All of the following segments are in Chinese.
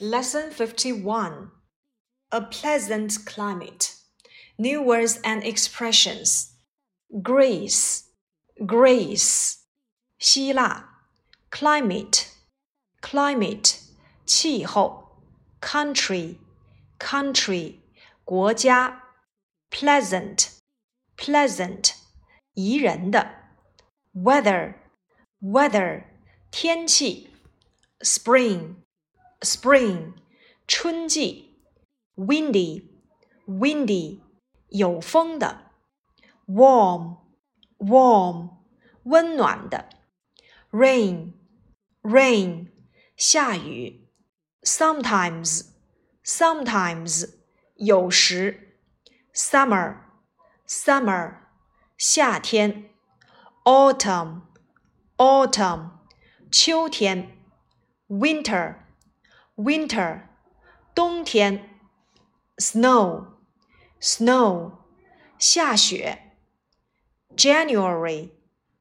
Lesson 51 A pleasant climate. New words and expressions. Greece, Greece. 希腊 climate, climate. 气候 country, country. 国家 pleasant, pleasant. 宜人的 weather, weather. 天气 spring spring 春季，windy windy 有风的，warm warm 温暖的，rain rain 下雨，sometimes sometimes 有时，summer summer 夏天，autumn autumn 秋天，winter winter 冬天，snow snow 下雪，January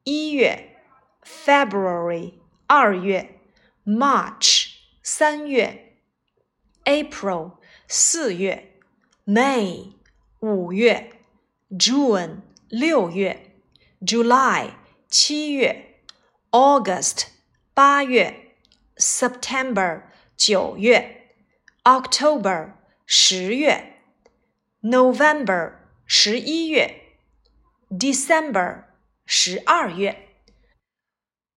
一月，February 二月，March 三月，April 四月，May 五月，June 六月，July 七月，August 八月，September 九月，October 十月，November 十一月，December 十二月。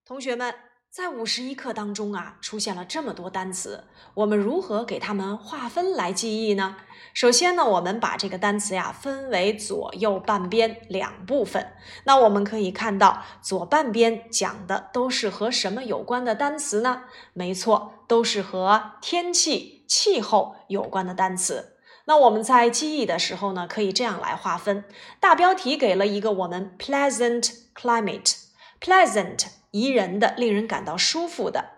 同学们，在五十一课当中啊，出现了这么多单词，我们如何给它们划分来记忆呢？首先呢，我们把这个单词呀分为左右半边两部分。那我们可以看到，左半边讲的都是和什么有关的单词呢？没错，都是和天气、气候有关的单词。那我们在记忆的时候呢，可以这样来划分：大标题给了一个我们 pleasant climate，pleasant 宜人的、令人感到舒服的。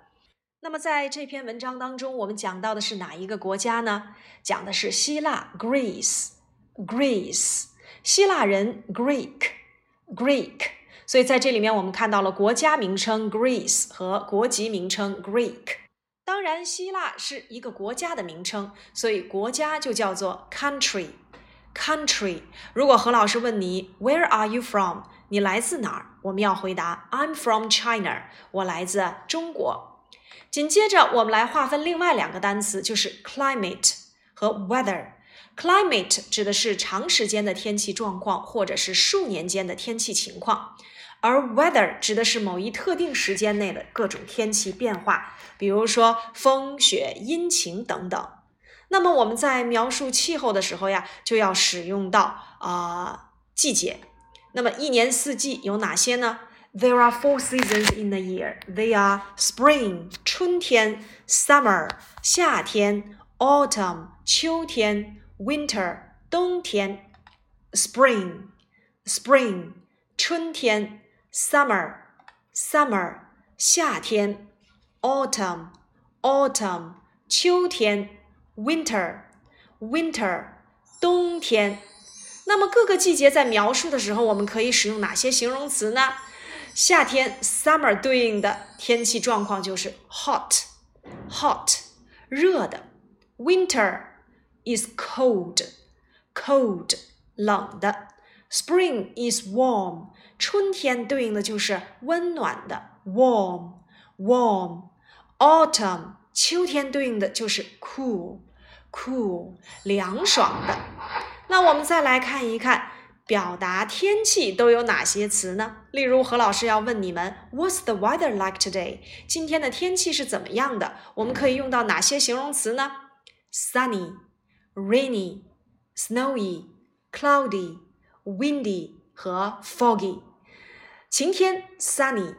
那么在这篇文章当中，我们讲到的是哪一个国家呢？讲的是希腊 （Greece），Greece，希腊人 Greek，Greek。所以在这里面，我们看到了国家名称 Greece 和国籍名称 Greek。当然，希腊是一个国家的名称，所以国家就叫做 country，country。如果何老师问你 Where are you from？你来自哪儿？我们要回答 I'm from China，我来自中国。紧接着，我们来划分另外两个单词，就是 climate 和 weather。climate 指的是长时间的天气状况，或者是数年间的天气情况；而 weather 指的是某一特定时间内的各种天气变化，比如说风雪、阴晴等等。那么我们在描述气候的时候呀，就要使用到啊季节。那么一年四季有哪些呢？There are four seasons in a year. They are spring 春天，summer 夏天，autumn 秋天，winter 冬天。Spring spring 春天，summer summer 夏天，autumn autumn 秋天，winter winter 冬天。 那么各个季节在描述的时候，我们可以使用哪些形容词呢？夏天 summer 对应的天气状况就是 hot，hot 热的；winter is cold，cold 冷的；spring is warm，春天对应的就是温暖的 warm，warm；autumn 秋天对应的就是 cool，cool 凉爽的。 那我们再来看一看。表达天气都有哪些词呢？例如何老师要问你们，What's the weather like today？今天的天气是怎么样的？我们可以用到哪些形容词呢？Sunny、rainy、snowy、cloudy、windy 和 foggy。晴天 sunny、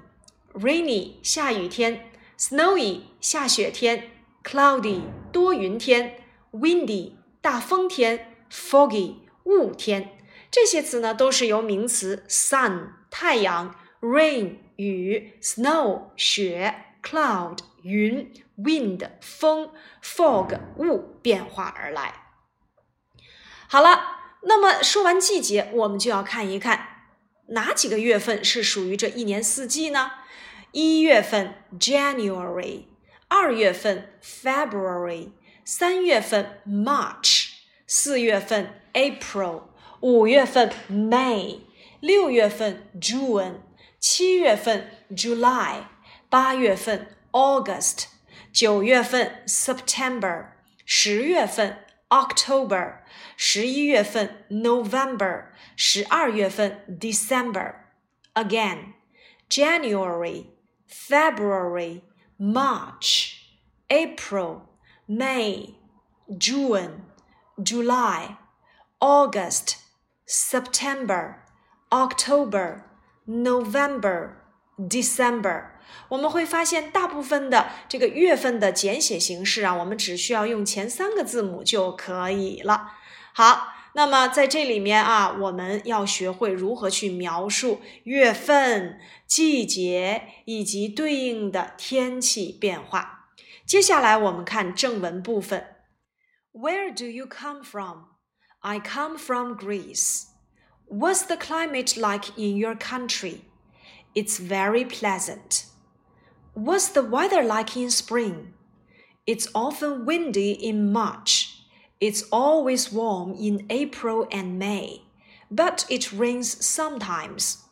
rainy 下雨天、snowy 下雪天、cloudy 多云天、windy 大风天、foggy 雾天。这些词呢，都是由名词 sun 太阳、rain 雨、snow 雪、cloud 云、wind 风、fog 雾变化而来。好了，那么说完季节，我们就要看一看哪几个月份是属于这一年四季呢？一月份 January，二月份 February，三月份 March，四月份 April，五月份 May，六月份 June，七月份 July，八月份 August，九月份 September，十月份 October，十一月份 November，十二月份 December。Again, January, February, March, April, May, June, July, August, September, October, November, December。我们会发现，大部分的这个月份的简写形式啊，我们只需要用前三个字母就可以了。好，那么在这里面啊，我们要学会如何去描述月份、季节以及对应的天气变化。接下来我们看正文部分。Where do you come from? I come from Greece. What's the climate like in your country? It's very pleasant. What's the weather like in spring? It's often windy in March. It's always warm in April and May, but it rains sometimes.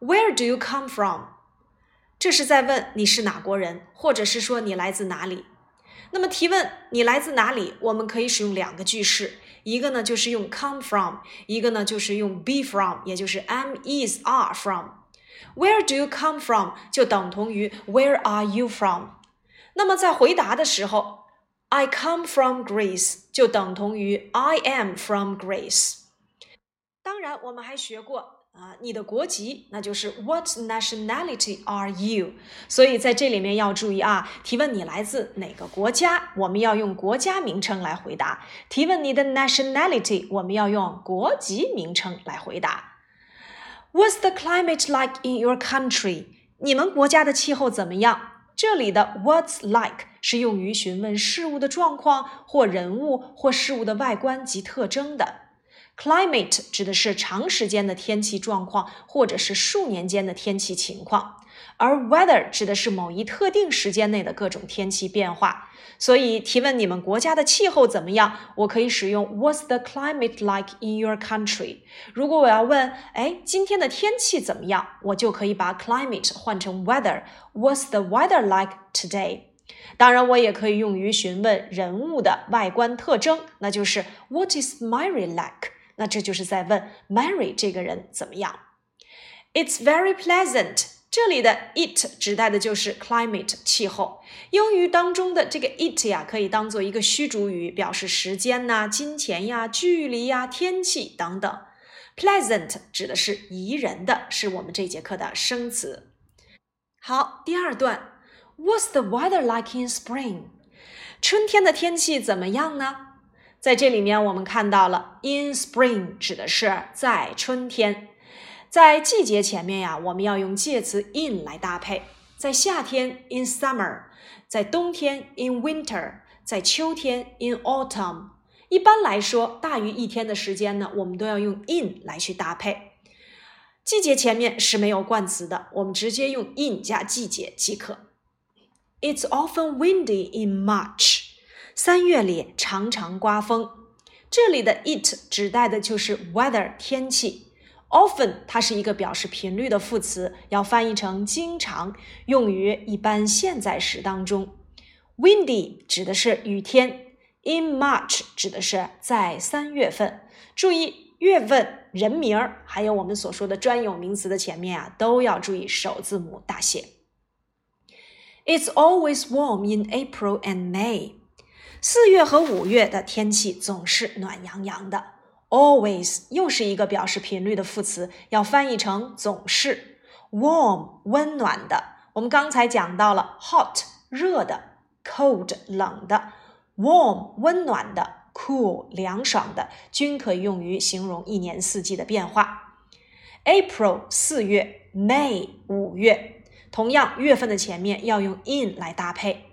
Where do you come from? 这是在问你是哪国人，或者是说你来自哪里。 那么提问你来自哪里，我们可以使用两个句式，一个呢就是用 come from，一个呢就是用 be from，也就是 am is are from。Where do you come from 就等同于 Where are you from？那么在回答的时候，I come from Greece 就等同于 I am from Greece。当然，我们还学过啊，你的国籍那就是 What nationality are you？所以在这里面要注意啊，提问你来自哪个国家，我们要用国家名称来回答；提问你的 nationality，我们要用国籍名称来回答。What's the climate like in your country？你们国家的气候怎么样？这里的 What's like 是用于询问事物的状况或人物或事物的外观及特征的。Climate 指的是长时间的天气状况，或者是数年间的天气情况。而 weather 指的是某一特定时间内的各种天气变化，所以提问你们国家的气候怎么样，我可以使用 What's the climate like in your country？如果我要问，哎，今天的天气怎么样，我就可以把 climate 换成 weather，What's the weather like today？当然，我也可以用于询问人物的外观特征，那就是 What is Mary like？那这就是在问 Mary 这个人怎么样。It's very pleasant。这里的 it 指代的就是 climate 气候。英语当中的这个 it 呀，可以当做一个虚主语，表示时间呐、金钱呀、距离呀、天气等等。Pleasant 指的是宜人的，是我们这节课的生词。好，第二段，What's the weather like in spring？春天的天气怎么样呢？在这里面，我们看到了 in spring 指的是在春天。在季节前面呀，我们要用介词 in 来搭配。在夏天 in summer，在冬天 in winter，在秋天 in autumn。一般来说，大于一天的时间呢，我们都要用 in 来去搭配。季节前面是没有冠词的，我们直接用 in 加季节即可。It's often windy in March。三月里常常刮风。这里的 it 指代的就是 weather 天气。Often，它是一个表示频率的副词，要翻译成经常，用于一般现在时当中。Windy 指的是雨天，In March 指的是在三月份。注意月份、人名儿，还有我们所说的专有名词的前面啊，都要注意首字母大写。It's always warm in April and May。四月和五月的天气总是暖洋洋的。Always 又是一个表示频率的副词，要翻译成总是。Warm 温暖的，我们刚才讲到了 hot 热的，cold 冷的，warm 温暖的，cool 凉爽的，均可以用于形容一年四季的变化。April 四月，May 五月，同样月份的前面要用 in 来搭配。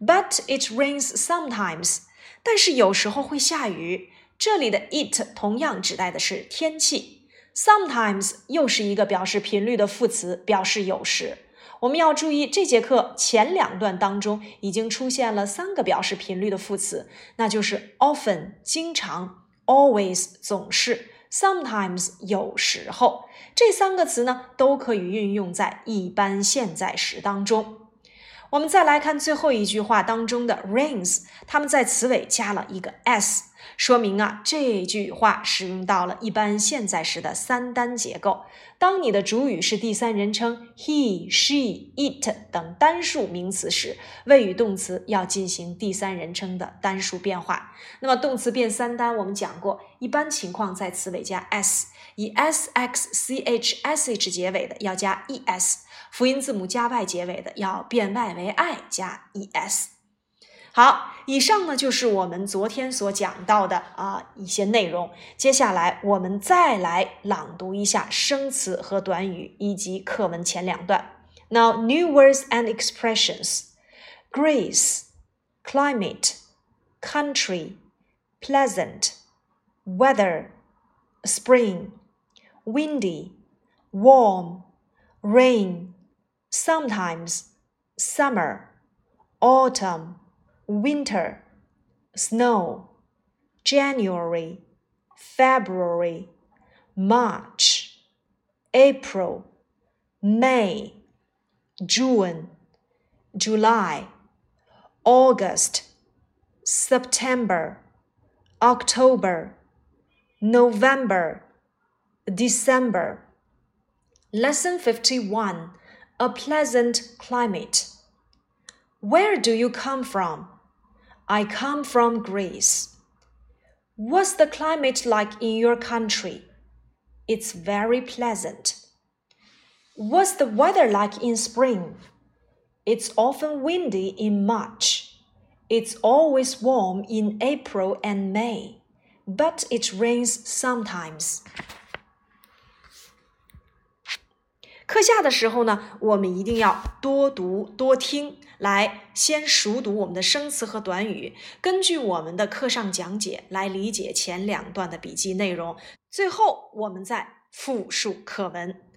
But it rains sometimes，但是有时候会下雨。这里的 it 同样指代的是天气，sometimes 又是一个表示频率的副词，表示有时。我们要注意，这节课前两段当中已经出现了三个表示频率的副词，那就是 often 经常，always 总是，sometimes 有时候。这三个词呢，都可以运用在一般现在时当中。我们再来看最后一句话当中的 rains，它们在词尾加了一个 s，说明啊这句话使用到了一般现在时的三单结构。当你的主语是第三人称 he、she、it 等单数名词时，谓语动词要进行第三人称的单数变化。那么动词变三单，我们讲过，一般情况在词尾加 s，以 s、x、c、h、s、h 结尾的要加 e s。辅音字母加 y 结尾的要变 y 为 i 加 e s。好，以上呢就是我们昨天所讲到的啊一些内容。接下来我们再来朗读一下生词和短语以及课文前两段。Now new words and expressions: grace, climate, country, pleasant, weather, spring, windy, warm, rain sometimes, summer, autumn, winter, snow, January, February, March, April, May, June, July, August, September, October, November, December. Lesson 51 a pleasant climate. Where do you come from? I come from Greece. What's the climate like in your country? It's very pleasant. What's the weather like in spring? It's often windy in March. It's always warm in April and May, but it rains sometimes. 课下的时候呢，我们一定要多读多听，来先熟读我们的生词和短语，根据我们的课上讲解来理解前两段的笔记内容，最后我们再复述课文。